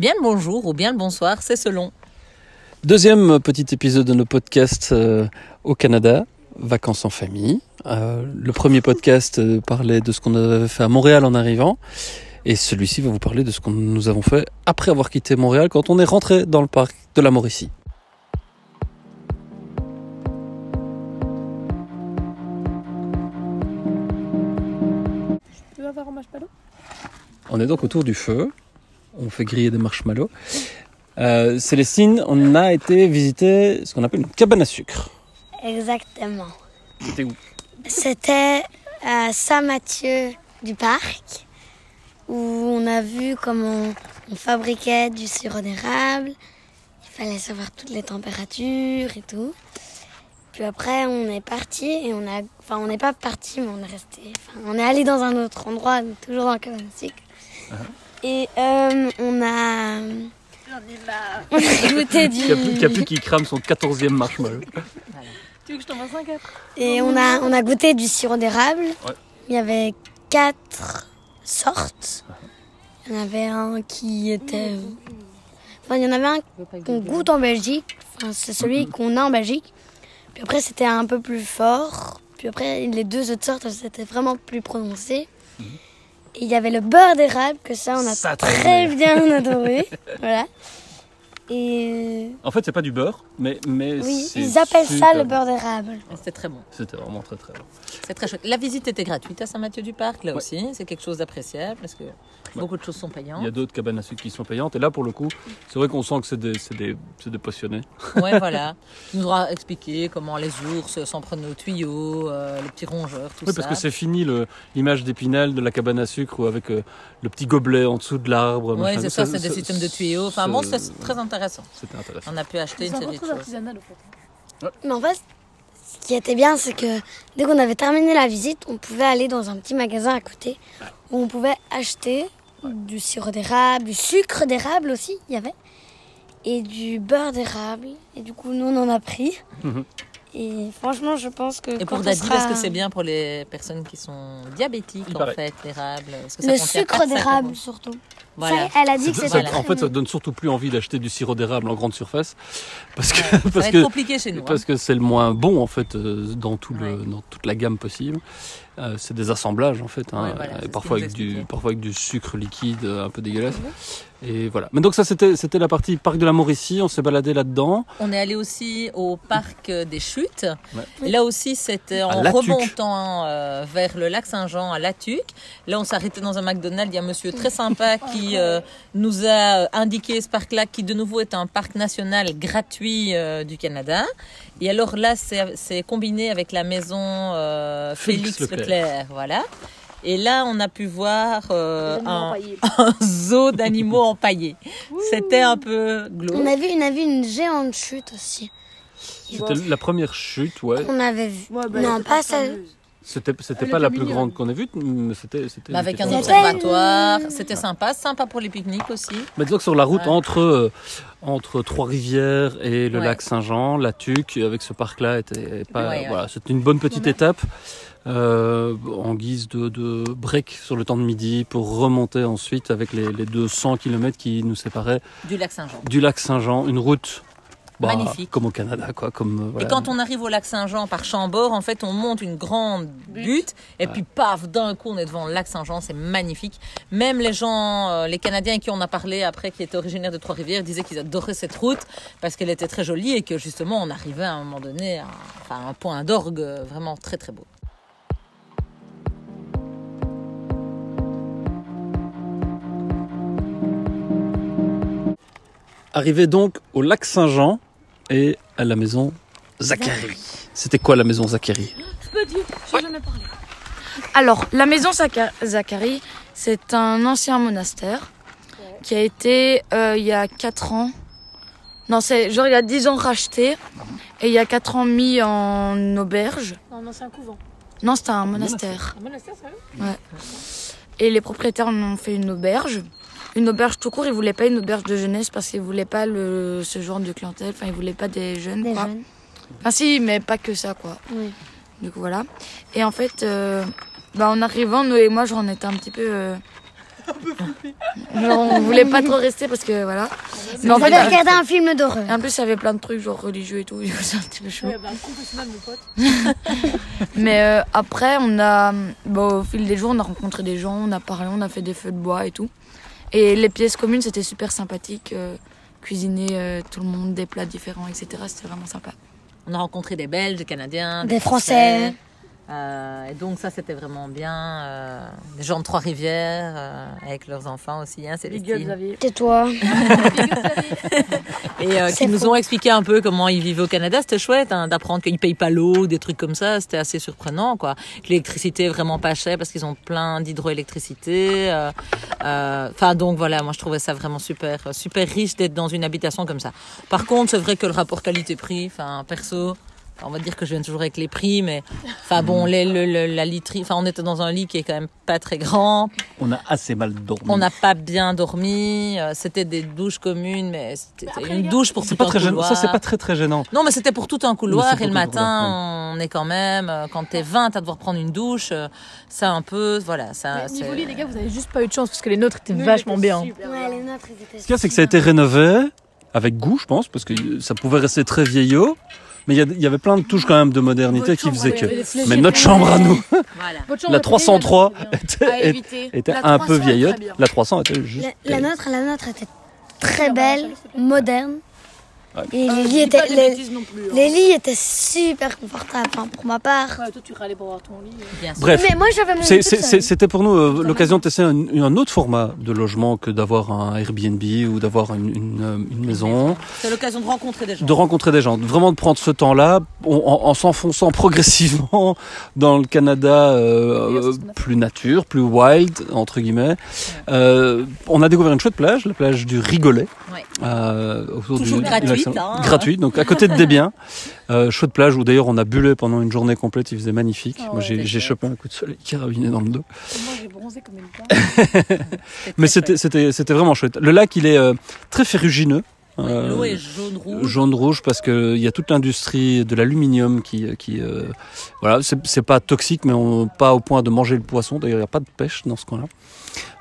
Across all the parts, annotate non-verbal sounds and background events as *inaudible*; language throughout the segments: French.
Bien le bonjour ou bien le bonsoir, c'est selon. Deuxième petit épisode de nos podcasts euh, au Canada, vacances en famille. Euh, le premier podcast euh, parlait de ce qu'on avait fait à Montréal en arrivant. Et celui-ci va vous parler de ce que nous avons fait après avoir quitté Montréal quand on est rentré dans le parc de la Mauricie. Tu veux avoir un On est donc autour du feu. On fait griller des marshmallows. Euh, Célestine, on a été visiter ce qu'on appelle une cabane à sucre. Exactement. C'était où? C'était à Saint-Mathieu du Parc où on a vu comment on fabriquait du sirop d'érable. Il fallait savoir toutes les températures et tout. Puis après, on est parti et on a. Enfin, on n'est pas parti, mais on est resté. Enfin, on est allé dans un autre endroit, toujours dans la cabane à sucre. Et euh, on a. On a goûté du. Capu, Capu qui crame son 14e marshmallow. Tu veux que je t'en fasse un quatre Et on a, on a goûté du sirop d'érable. Ouais. Il y avait quatre sortes. Il y en avait un qui était. Enfin, il y en avait un qu'on goûte en Belgique. Enfin, c'est celui qu'on a en Belgique. Puis après, c'était un peu plus fort. Puis après, les deux autres sortes, c'était vraiment plus prononcé. Et il y avait le beurre d'érable, que ça, on a Ça, très bien adoré. *laughs* voilà. Et En fait, c'est pas du beurre, mais, mais oui, ils appellent ça le beurre d'érable. C'était très bon. C'était vraiment très très bon. C'est très chouette. La visite était gratuite à Saint-Mathieu-du-Parc, là Ouais. aussi. C'est quelque chose d'appréciable parce que beaucoup de choses sont Il y a payantes. d'autres cabanes à sucre qui sont payantes. Et là, pour le coup, c'est vrai qu'on sent que c'est des, des, des passionnés. Ouais, *laughs* voilà. Tu nous auras expliqué comment les ours s'en prenaient aux tuyaux, euh, les petits rongeurs, tout Oui, ça. parce que c'est fini l'image d'Épinal de la cabane à sucre ou avec euh, le petit gobelet en dessous de l'arbre. Oui, c'est ça, c'est des systèmes de tuyaux. Enfin bon, c'est très intéressant. C'était intéressant. On a pu acheter une série de choses. artisanal au fait. Mais en fait, ce qui était bien, c'est que dès qu'on avait terminé la visite, on pouvait aller dans un petit magasin à côté où on pouvait acheter du sirop d'érable, du sucre d'érable aussi, il y avait, et du beurre d'érable. Et du coup, nous, on en a pris. Mhm. Et franchement, je pense que Et pour Daddy, sera- parce que c'est bien pour les personnes qui sont diabétiques, Il en paraît. fait, l'érable. le sucre d'érable surtout. Voilà. Ça, elle a dit que c'était très en fait, ça donne surtout plus envie d'acheter du sirop d'érable en grande surface. Parce que Ça va parce être que compliqué chez nous. hein. parce que c'est le moins bon en fait euh, dans tout le Ouais. dans toute la gamme possible. Euh, c'est des assemblages en fait, hein, Ouais, voilà, et c'est ce parfois avec du expliquait. parfois avec du sucre liquide euh, un peu dégueulasse. Et voilà. Mais donc ça c'était c'était la partie parc de la Mauricie. On s'est baladé là-dedans. On est allé aussi au parc des Chutes. Ouais. Là aussi, c'était en remontant euh, vers le lac Saint-Jean à Latuc. Là, on s'est arrêté dans un McDonald's. Il y a un monsieur très sympa *laughs* qui euh, nous a indiqué ce parc-là, qui de nouveau est un parc national gratuit euh, du Canada. Et alors là, c'est c'est combiné avec la maison euh, Félix Félix, Leclerc. Voilà. Et là, on a pu voir euh, *laughs* un, zoo d'animaux empaillés. C'était un peu On glauque. a vu, on a vu une géante chute aussi. C'était la première chute, ouais. On avait vu. Ouais, bah, non, pas celle. C'était pas la plus grande qu'on ait vue, mais c'était avec un observatoire, c'était sympa, sympa pour les pique-niques aussi. Mais disons que sur la route Ouais. entre, euh, entre Trois-Rivières et le Ouais. lac Saint-Jean, la Tuque, avec ce parc-là, était pas. Ouais. Voilà, c'était une bonne petite étape euh, en guise de, de break sur le temps de midi pour remonter ensuite avec les, les 200 km qui nous séparaient Du lac Saint-Jean. du lac Saint-Jean, une route. bah, Magnifique. Comme au Canada, quoi. Comme, euh, voilà. Et quand on arrive au lac Saint-Jean par Chambord, en fait, on monte une grande butte, et puis paf, d'un coup, on est devant le lac Saint-Jean, c'est magnifique. Même les gens, euh, les Canadiens avec qui on a parlé après, qui étaient originaires de Trois-Rivières, disaient qu'ils adoraient cette route parce qu'elle était très jolie et que justement, on arrivait à un moment donné à, enfin, à un point d'orgue euh, vraiment très très beau. Arrivé donc au lac Saint-Jean et à la maison Zachary. C'était quoi la maison Zachary? Je peux dire, j'ai jamais parlé. Alors, la maison Zacharie, c'est un ancien monastère qui a été, euh, il y a 4 ans, non, c'est genre il y a 10 ans racheté et il y a 4 ans mis en auberge. Non, non, c'est un couvent. Non, c'était un monastère. Un monastère, sérieux Et les propriétaires en ont fait une auberge. Une auberge tout court, ils voulaient pas une auberge de jeunesse parce qu'ils voulaient pas le, ce genre de clientèle. Enfin, ils voulaient pas des jeunes. Des quoi. jeunes. Enfin, si, mais pas que ça, quoi. Oui. Du coup, voilà. Et en fait, euh, bah, en arrivant, nous et moi, genre, on était un petit peu. euh, Genre, on voulait pas trop rester parce que voilà. Mais On en fait, va regarder un film d'horreur. et en plus, il y avait plein de trucs genre religieux et tout. du coup, C'est un petit peu chaud. Ouais, bah, confessionnal, mon pote. *laughs* Mais euh, après, on a, au fil des jours, on a rencontré des gens, on a parlé, on a fait des feux de bois et tout. Et les pièces communes, c'était super sympathique. euh, cuisiner euh, tout le monde, des plats différents, etc. C'était vraiment sympa. On a rencontré des Belges, des Canadiens, Des Français. Euh, et donc ça, c'était vraiment bien. euh, des gens de Trois-Rivières, euh, avec leurs enfants aussi, hein, Célestine. Xavier. Tais-toi. *laughs* Et euh, qui nous ont expliqué un peu comment ils vivaient au Canada. C'était chouette hein, d'apprendre qu'ils payent pas l'eau, des trucs comme ça. C'était assez surprenant, quoi. Que l'électricité est vraiment pas chère parce qu'ils ont plein d'hydroélectricité. euh, euh, Enfin, donc voilà, moi je trouvais ça vraiment super, super riche d'être dans une habitation comme ça. Par contre, c'est vrai que le rapport qualité-prix, enfin perso. On va dire que je viens toujours avec les prix, mais enfin bon, les, le, le- la literie, enfin on était dans un lit qui est quand même pas très grand. On a assez mal dormi. On n'a pas bien dormi. euh, C'était des douches communes, mais c'était une douche pour tout pas un très gênant. couloir. Ça, c'est pas très très gênant. Non, mais c'était pour tout un couloir. Et le matin, on est quand même, euh, quand t'es 20 à devoir prendre une douche, euh, ça un peu, voilà. Ça, Mais Niveau lit, les gars, vous avez juste pas eu de chance parce que les nôtres étaient Nous, vachement bien. super Ouais, les nôtres, ils étaient. Ce qu'il y a, c'est que ça a été rénové avec goût, je pense, parce que ça pouvait rester très vieillot. Mais il y avait plein de touches quand même de modernité qui faisaient que. Mais notre chambre à nous, Voilà. *laughs* La est 303, très bien. était, était La un 300 peu vieillotte. La 300 était juste. La, la nôtre, la nôtre était très belle, moderne. Ouais. Euh, lits étaient, les, plus. hein. les lits étaient super confortables. Pour ma part. Ouais, toi, tu râlais pour avoir ton lit. Bien sûr. Bref. Mais moi, j'avais mon C'est- lit c'est- toute c'est- seule. C'était pour nous euh, l'occasion de tester un, un autre format de logement que d'avoir un Airbnb ou d'avoir une, une, euh, une maison, C'est l'occasion de rencontrer des gens. de rencontrer des gens, vraiment de prendre ce temps-là en, en s'enfonçant progressivement dans le Canada euh, plus nature, plus wild entre guillemets. Euh, on a découvert une chouette plage, la plage du Rigolet, Ouais. euh, autour Toujours du, gratuite, hein. gratuite, donc à côté de Desbiens. *laughs* Euh, chouette plage où d'ailleurs on a bullé pendant une journée complète, il faisait magnifique. Ah Moi ouais, j'ai chouette. chopé un coup de soleil carabiner dans le dos. Moi, j'ai bronzé comme une. *laughs* Mais c'était c'était c'était vraiment chouette. Le lac il est euh, très ferrugineux. Euh, L'eau est jaune-rouge. jaune-rouge parce que il y a toute l'industrie de l'aluminium qui qui euh, voilà c'est pas toxique mais on, pas au point de manger le poisson. D'ailleurs il y a pas de pêche dans ce coin-là.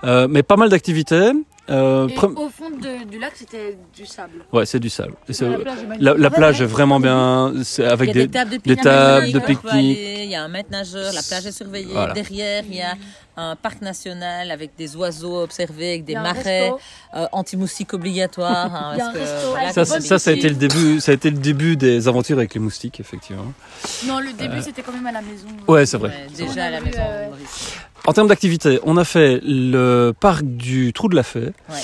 Euh, mais pas mal d'activités. Euh, Et pre- au fond de- du lac, c'était du sable. Ouais c'est du sable. Et c'est- La plage est la, la Ouais, plage ouais. est vraiment bien. C'est Il y avec a des, des tables de des pique-nique. Il y a un maître nageur, la plage est surveillée. Voilà. Derrière, il y a un parc national avec des oiseaux à observer, *laughs* avec *laughs*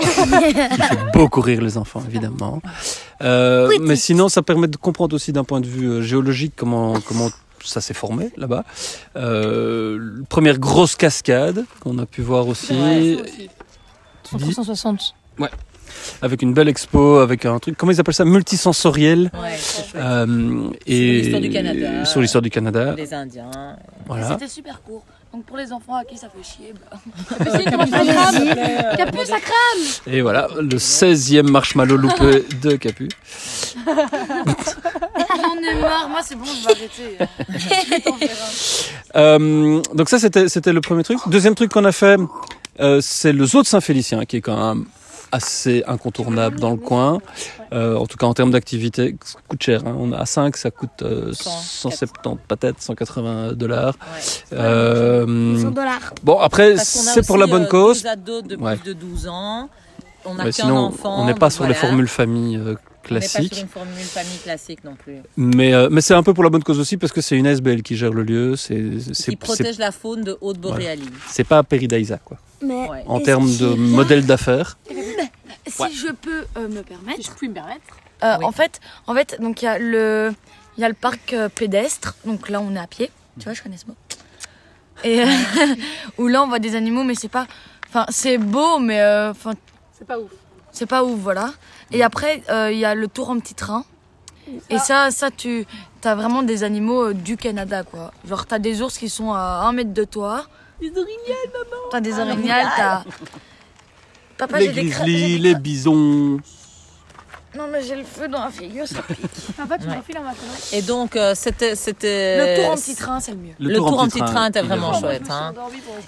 Il des y a un marais, resto. euh, Euh, Oui, mais sinon, ça permet de comprendre aussi d'un point de vue euh, géologique comment comment ça s'est formé là-bas. Euh, première grosse cascade qu'on a pu voir aussi. Ouais. Tu En dis? 360. avec une belle expo, avec un truc, comment ils appellent ça, multisensoriel. Ouais. Euh, et l'histoire du Canada. Sur l'histoire du Canada. Des Indiens. Voilà. C'était super court. Donc pour les enfants à qui ça fait chier, bah, *laughs* Allez-y. Capu, ça crame Et voilà, le 16e marshmallow loupé de Capu. j'en ai marre. Moi, c'est bon, je vais arrêter. *laughs* Euh, donc ça, c'était c'était le premier truc. Deuxième truc qu'on a fait, euh, c'est le zoo de Saint-Félicien, qui est quand même assez incontournable dans le coin. Euh, en tout cas, en termes d'activité, ça coûte cher. Hein. On a à 5, ça coûte euh, 100, 170 peut-être 180 dollars. Ouais. Euh, 100 dollars. bon, après, a c'est pour la bonne euh, cause. Deux ados de plus Ouais. de 12 ans. On n'a Mais qu'un enfant. on n'est pas donc sur les formules famille On n'est pas sur une formule famille classique non plus. Mais, euh, mais c'est un peu pour la bonne cause aussi, parce que c'est une SBL qui gère le lieu. C'est Qui protège la faune de Haute-Boréalie. c'est pas Peridaisa, quoi. Mais Ouais. En termes de modèle d'affaires. Si Ouais. je peux euh, me permettre. Si je puis me permettre. Euh, Oui. En fait, en fait, donc il y a le, il y a le parc euh, pédestre. Donc là, on est à pied. Tu vois, je connais ce mot. Et euh, *laughs* où là, on voit des animaux, mais c'est pas, enfin, c'est beau, mais euh, enfin, C'est pas ouf. C'est pas ouf, voilà. Et après, euh, il y a le tour en petit train. Et ça, ça, tu, as vraiment des animaux euh, du Canada, quoi. Genre, t'as des ours qui sont à un mètre de toi. Des orignaux. T'as des orignales, t'as. Papa, les j'ai des cra- j'ai des les cra- bisons. Non, mais j'ai le feu dans la figure, ça pique. *laughs* Papa, tu Ouais. m'enfiles un maintenant. Et donc, euh, c'était. c'était Le tour en petit train, c'est le mieux. Le, tour, en petit train était vraiment Oh, chouette. hein.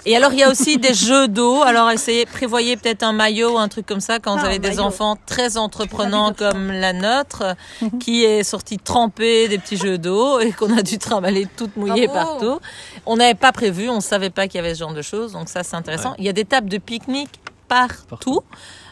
Et alors, il y a aussi des jeux d'eau. Alors, essayez, prévoyez peut-être un maillot ou un truc comme ça quand vous Ah, avez un des maillot. enfants très entreprenants comme la nôtre, qui est sortie tremper des petits jeux d'eau et qu'on a dû trimballer toutes mouillées Bravo. partout. On n'avait pas prévu, on savait pas qu'il y avait ce genre de choses. Donc ça, c'est intéressant. Il y a des tables de pique-nique partout. Partout.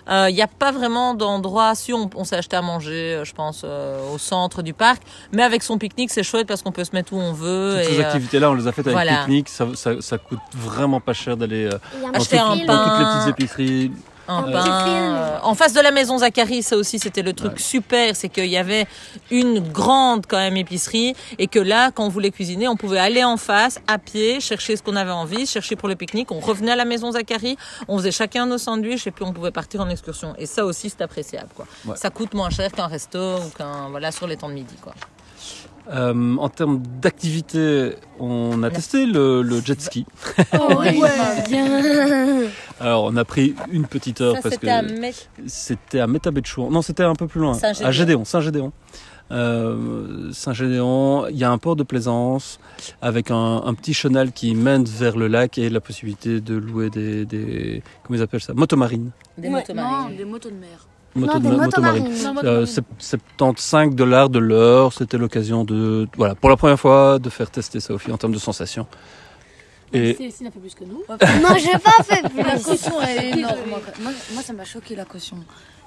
Euh, Il n'y a pas vraiment d'endroit, si on, on s'est acheté à manger, euh, je pense, euh, au centre du parc, mais avec son pique-nique, c'est chouette parce qu'on peut se mettre où on veut. Toutes et, ces euh, activités-là, on les a faites avec voilà. pique-nique. Ça, ça, ça coûte vraiment pas cher d'aller euh, toutes- un dans pain. toutes les petites épiceries. Un Un pain. petit film. euh, en face de la maison Zacharie, ça aussi c'était le truc Ouais. super, c'est qu'il y avait une grande quand même épicerie et que là, quand on voulait cuisiner, on pouvait aller en face à pied, chercher ce qu'on avait envie, chercher pour le pique-nique. On revenait à la maison Zacharie, on faisait chacun nos sandwichs et puis on pouvait partir en excursion. Et ça aussi c'est appréciable quoi. Ouais. Ça coûte moins cher qu'un resto ou qu'un voilà sur les temps de midi quoi. Euh, en termes d'activité, on a testé le, le jet ski. Oh, *laughs* bien. Alors, on a pris une petite heure Ça parce que c'était à Métabetchouan. Non, c'était un peu plus loin. Saint-Gédéon. À Gédéon, Saint-Gédéon. Euh, Saint-Gédéon, il y a un port de plaisance avec un, un petit chenal qui mène vers le lac et la possibilité de louer des, des comment ils appellent ça, motomarines. des Ouais, motomarines. non, des motos de mer. Moto non, de- des motomarines. motomarines. Non, moi, Euh, non. c'est- 75 dollars de l'heure, c'était l'occasion de, voilà, pour la première fois, de faire tester ça aux filles en termes de sensations. Et Célestine a fait plus que nous. *laughs* Non, j'ai pas fait La plus. caution est énorme. Moi, moi, ça m'a choqué la caution.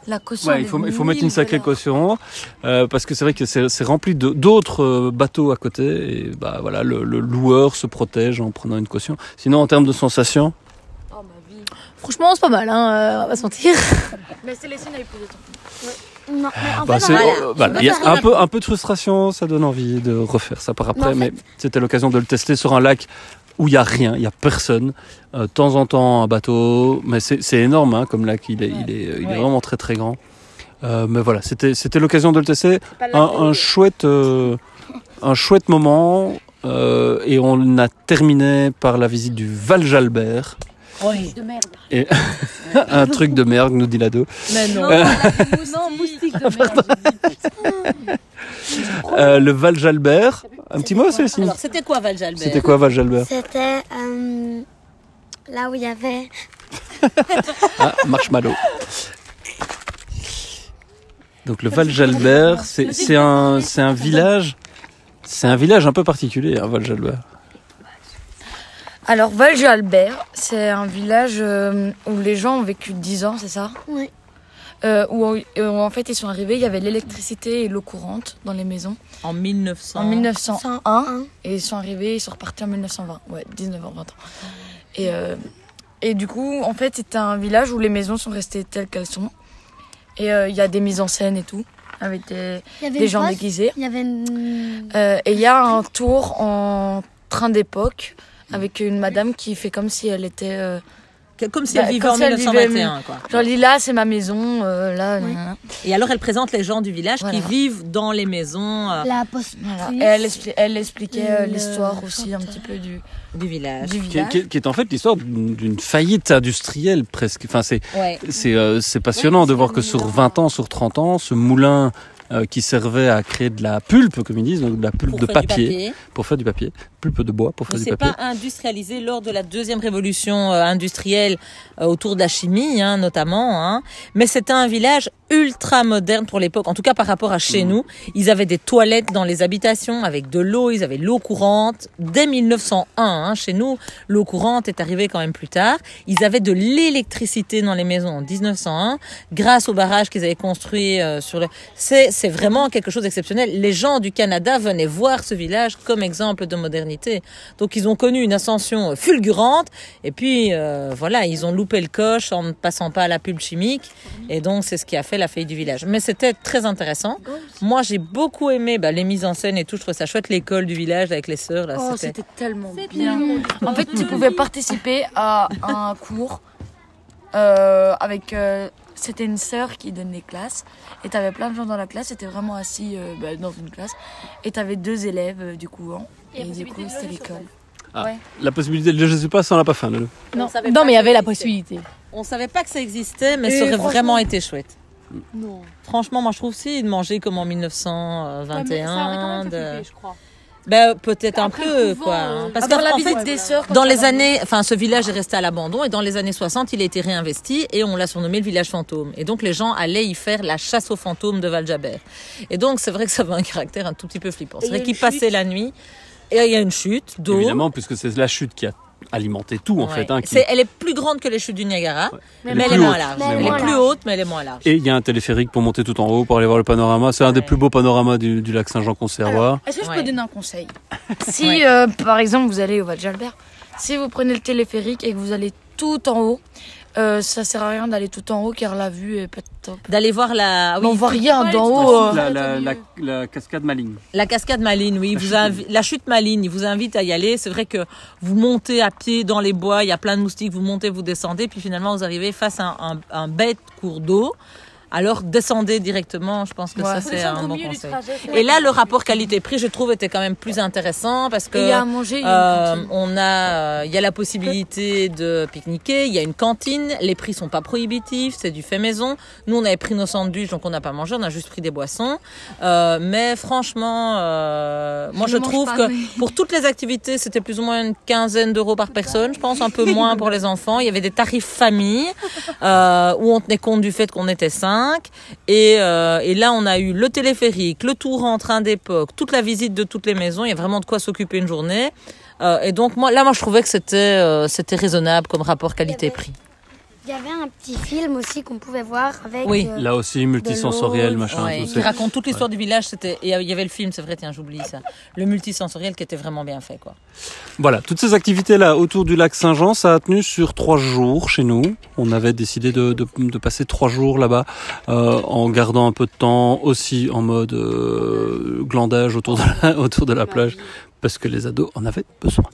La caution. ouais, il faut, est il faut mettre une 1000 sacrée caution euh, parce que c'est vrai que c'est rempli de- d'autres euh, bateaux à côté et bah voilà, le, le loueur se protège en prenant une caution. Sinon, en termes de vie. Franchement, c'est pas mal, hein, euh, on va pas se mentir. Mais Célestine a eu plus de temps. Non, mais en bah, fait, c'est- on va- voilà, peux il y a faire un peu, un peu de frustration, ça donne envie de refaire ça par après, Mais c'était l'occasion de le tester sur un lac où il y a rien, il y a personne. Euh, de temps en temps un bateau, mais c'est c'est énorme hein, comme lac, il est, il est, il est Ouais. vraiment très très grand. Euh, mais voilà, c'était c'était l'occasion de le tester. Un, un chouette, euh, un chouette moment. euh, et on a terminé par la visite du Val Jalbert. Oui. De merde. *laughs* un truc de merde, nous dit l'ado. Mais non. *laughs* Non, moustique de merde. *laughs* Euh, le Val Jalbert. Un petit mot, Célestine Alors c'était quoi Val Jalbert C'était quoi Val Jalbert C'était euh, là où il y avait. Ah, marshmallow. Donc le Val Jalbert, c'est c'est un, c'est un village. C'est un village un peu particulier, hein, Val Jalbert. Alors, Val-Albert, c'est un village euh, où les gens ont vécu 10 ans, c'est ça Oui. Euh, où, où, en fait ils sont arrivés, il y avait l'électricité et l'eau courante dans les maisons En 1900. en 1901 101. et ils sont arrivés, ils sont repartis en 1920, ouais 19 ans, 20 ans. Et, euh, et du coup en fait c'est un village où les maisons sont restées telles qu'elles sont et euh, il y a des mises en scène et tout avec des, des gens poste, déguisés Il y avait une. Euh, et il y a un tour en train d'époque avec une madame qui fait comme si elle était euh, Comme si Bah, elle vivait comme en si elle vivait- 1921. Quoi. genre Lila c'est ma maison euh, là Oui. Et alors elle présente les gens du village Voilà. qui vivent dans les maisons euh, La poste. Voilà. Et elle, expli- elle expliquait l'histoire aussi un petit peu du, du village. du Qui, est- village. qui est- qui est en fait l'histoire d'une faillite industrielle presque. Enfin, c'est Ouais. c'est euh, c'est passionnant Ouais, de voir que sur moulin- 20 ans, sur 30 ans, ce moulin euh, qui servait à créer de la pulpe, comme ils disent, donc de la pulpe Pour de papier, pour faire du papier, pulpe de bois pour Mais faire du c'est papier. pas industrialisé lors de la deuxième révolution euh, industrielle euh, autour de la chimie, hein, notamment. Hein. Mais c'était un village ultra moderne pour l'époque. En tout cas, par rapport à chez nous, ils avaient des toilettes dans les habitations avec de l'eau. Ils avaient l'eau courante dès 1901. Hein. Chez nous, l'eau courante est arrivée quand même plus tard. Ils avaient de l'électricité dans les maisons en 1901 grâce au barrage qu'ils avaient construit euh, sur le. C'est c'est vraiment quelque chose d'exceptionnel. Les gens du Canada venaient voir ce village comme exemple de modernité. Donc ils ont connu une ascension fulgurante et puis euh, voilà, ils ont loupé le coche en ne passant pas à la pulpe chimique et donc c'est ce qui a fait la faillite du village. Mais c'était très intéressant. Moi j'ai beaucoup aimé bah, les mises en scène et tout, je trouvais ça chouette l'école du village avec les sœurs là, Oh, c'était c'était tellement bien. En fait, tu pouvais participer à un cours euh, avec. euh, c'était une sœur qui donnait les classes et t'avais plein de gens dans la classe. C'était vraiment assis euh, bah, dans une classe et t'avais deux élèves euh, du courant Et et, du coup c'était l'école. Ah, Ouais. La possibilité de je sais pas, ça on l'a pas fait. Lolo. Non, non pas mais il y avait la possibilité. On savait pas que ça existait mais Et ça aurait franchement- vraiment été chouette. Non. Franchement, moi je trouve si de manger comme en Ouais, mais ça aurait 1921. quand même fait de- flipper, je crois. Ben, peut-être un peu, couvent, quoi. euh, Parce Avoir qu'en la en visite fait, des sœurs. dans les a- années, enfin, ce village est resté à l'abandon et dans les années 60, il a été réinvesti et on l'a surnommé le village fantôme. Et donc, les gens allaient y faire la chasse aux fantômes de Val-Jaber. Et donc, c'est vrai que ça avait un caractère un tout petit peu flippant. C'est vrai qu'ils passaient la nuit et il y a une chute d'eau. Évidemment, puisque c'est la chute qui a alimenté tout, en Ouais. fait. hein, qui- elle est plus grande que les chutes du Niagara, mais elle est moins large. Elle est plus haute, mais elle est moins large. Et il y a un téléphérique pour monter tout en haut, pour aller voir le panorama. C'est un des plus beaux panoramas du, du lac Saint-Jean qu'on sait avoir. Est-ce que je Ouais. peux donner un conseil *laughs* Si, Ouais. euh, par exemple, vous allez au Val d'Albert, si vous prenez le téléphérique et que vous allez tout en haut, euh, ça sert à rien d'aller tout en haut car la vue est pas top. D'aller voir la, Mais on voit rien d'en haut. euh. la- la- la- la cascade maligne. La cascade Maline, oui. La vous chute invi- la chute Maline, il vous invite à y aller. C'est vrai que vous montez à pied dans les bois, il y a plein de moustiques, vous montez, vous descendez, puis finalement vous arrivez face à un, un- un bête cours d'eau. Alors descendez directement, je pense que Ouais. ça c'est un bon conseil. trajet. Et là, le rapport qualité-prix, je trouve, était quand même plus intéressant parce que il y a à manger, euh, cantine. on a, euh, il y a la possibilité de pique-niquer, il y a une cantine, les prix sont pas prohibitifs, c'est du fait maison. Nous, on avait pris nos sandwichs, donc on n'a pas mangé, on a juste pris des boissons. Euh, mais franchement, euh, moi Je trouve pas, que mais- pour toutes les activités, c'était plus ou moins une quinzaine d'euros par personne, je pense, un peu moins pour les enfants. Il y avait des tarifs famille euh, où on tenait compte du fait qu'on était Et, euh, et là, on a eu le téléphérique, le tour en train d'époque, toute la visite de toutes les maisons. Il y a vraiment de quoi s'occuper une journée. Euh, et donc, moi, là, moi, je trouvais que c'était euh, c'était raisonnable comme rapport qualité-prix. Il y avait un petit film aussi qu'on pouvait voir avec. Oui. euh, Là aussi, multisensoriel, machin, Ouais, tout qui raconte toute l'histoire du village. C'était et il y avait le film, c'est vrai. Tiens, j'oublie ça. Le multisensoriel qui était vraiment bien fait, quoi. Voilà, toutes ces activités-là autour du lac Saint-Jean, ça a tenu sur trois jours chez nous. On avait décidé de, de, de passer trois jours là-bas euh, en gardant un peu de temps aussi en mode euh, glandage autour de la, *laughs* autour de la plage parce que les ados en avaient besoin.